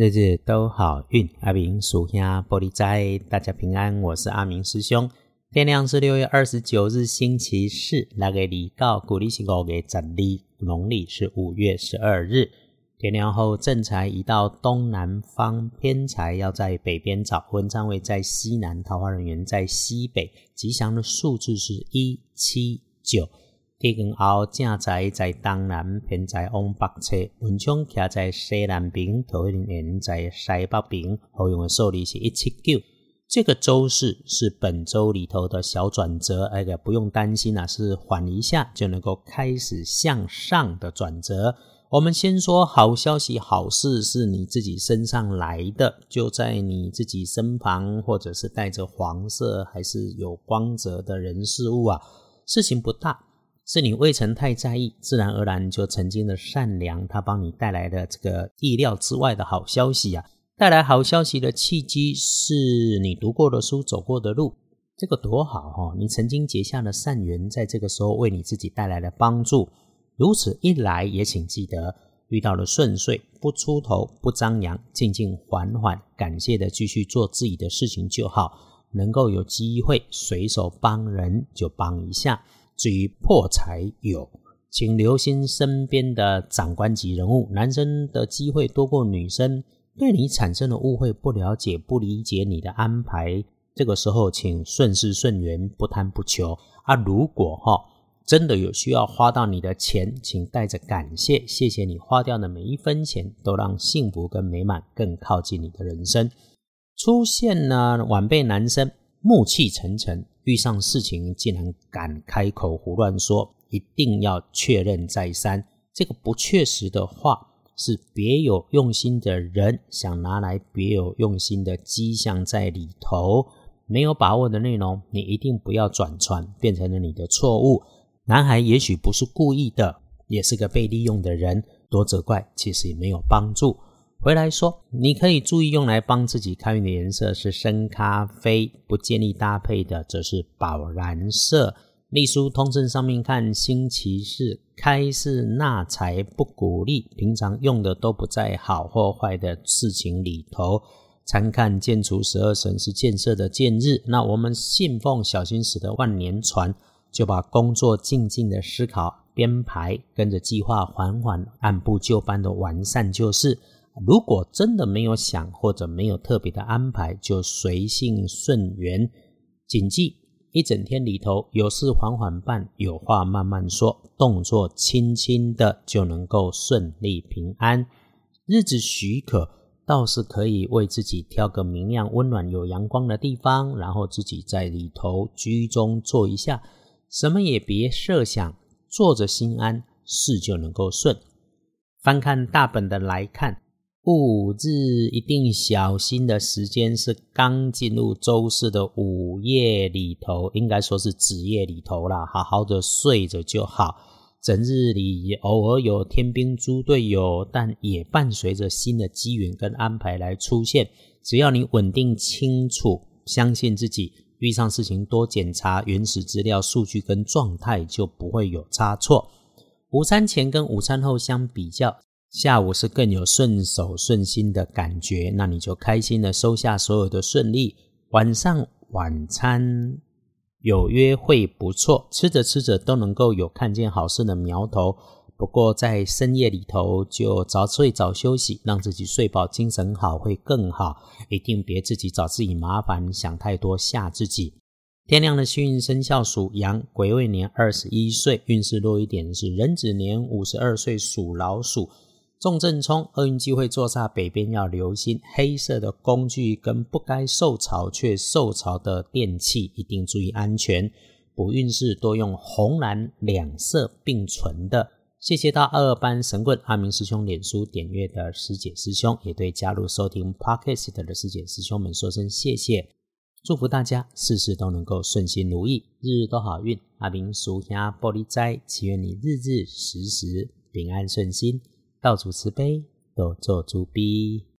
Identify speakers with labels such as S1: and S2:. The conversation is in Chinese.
S1: 日日都好运，阿明属下玻璃斋，大家平安。我是阿明师兄。天亮是六月二十九日，星期四。那个礼告，古历是五月十二，农历是五月十二日。天亮后，正财移到东南方，偏财要在北边找。文昌位在西南，桃花人员在西北。吉祥的数字是一七九。天光后，正在在东南，偏在往北侧；文昌徛在西南边，桃花人在西北边。好用的数字是一七九。这个周四是本周里头的小转折，哎个不用担心啊，是缓一下就能够开始向上的转折。我们先说好消息，好事是你自己身上来的，就在你自己身旁，或者是带着黄色还是有光泽的人事物啊，事情不大。是你未曾太在意，自然而然就曾经的善良，它帮你带来的这个意料之外的好消息啊！带来好消息的契机是你读过的书、走过的路，这个多好哈！你曾经结下的善缘，在这个时候为你自己带来了帮助。如此一来，也请记得遇到了顺遂，不出头，不张扬，静静缓缓，感谢的继续做自己的事情就好。能够有机会随手帮人，就帮一下。至于破财有，请留心身边的长官级人物，男生的机会多过女生，对你产生了误会、不了解、不理解你的安排，这个时候请顺势顺缘，不贪不求啊。如果哈真的有需要花到你的钱，请带着感谢，谢谢你花掉的每一分钱，都让幸福跟美满更靠近你的人生。出现呢晚辈男生暮气沉沉。遇上事情竟然敢开口胡乱说，一定要确认再三。这个不确实的话，是别有用心的人想拿来别有用心的迹象在里头。没有把握的内容，你一定不要转传，变成了你的错误。男孩也许不是故意的，也是个被利用的人，多责怪其实也没有帮助。回来说，你可以注意用来帮自己开运的颜色是深咖啡，不建议搭配的则是宝蓝色。隶书通胜上面看，星期四开市纳财不鼓励，平常用的都不在好或坏的事情里头。参看建除十二神是建设的建日，那我们信奉小心驶的万年船，就把工作静静的思考编排，跟着计划缓缓按部就班的完善就是。如果真的没有想或者没有特别的安排，就随性顺缘。谨记一整天里头，有事缓缓办，有话慢慢说，动作轻轻的就能够顺利平安。日子许可，倒是可以为自己挑个明亮、温暖、有阳光的地方，然后自己在里头居中坐一下，什么也别设想，坐着心安，事就能够顺。翻看大本的来看。五日一定小心的时间是刚进入周四的午夜里头，应该说是子夜里头啦，好好的睡着就好。整日里偶尔有天兵猪队友，但也伴随着新的机缘跟安排来出现。只要你稳定清楚，相信自己，遇上事情多检查原始资料、数据跟状态，就不会有差错。午餐前跟午餐后相比较。下午是更有顺手顺心的感觉，那你就开心的收下所有的顺利。晚上晚餐有约会不错，吃着吃着都能够有看见好事的苗头。不过在深夜里头就早睡早休息，让自己睡饱精神好会更好。一定别自己找自己麻烦，想太多吓自己。天亮的幸运生肖属羊，癸未年二十一岁，运势弱一点是壬子年五十二岁属老鼠。重正冲，厄运机会坐煞北边要留心黑色的工具跟不该受潮却受潮的电器，一定注意安全。补运势多用红蓝两色并存的。谢谢到二班神棍阿明师兄脸书点阅的师姐师兄，也对加入收听 Podcast 的师姐师兄们说声谢谢。祝福大家事事都能够顺心如意，日日都好运。阿明属下玻璃斋，祈愿你日日时时平安顺心。道祖慈悲，多做猪逼。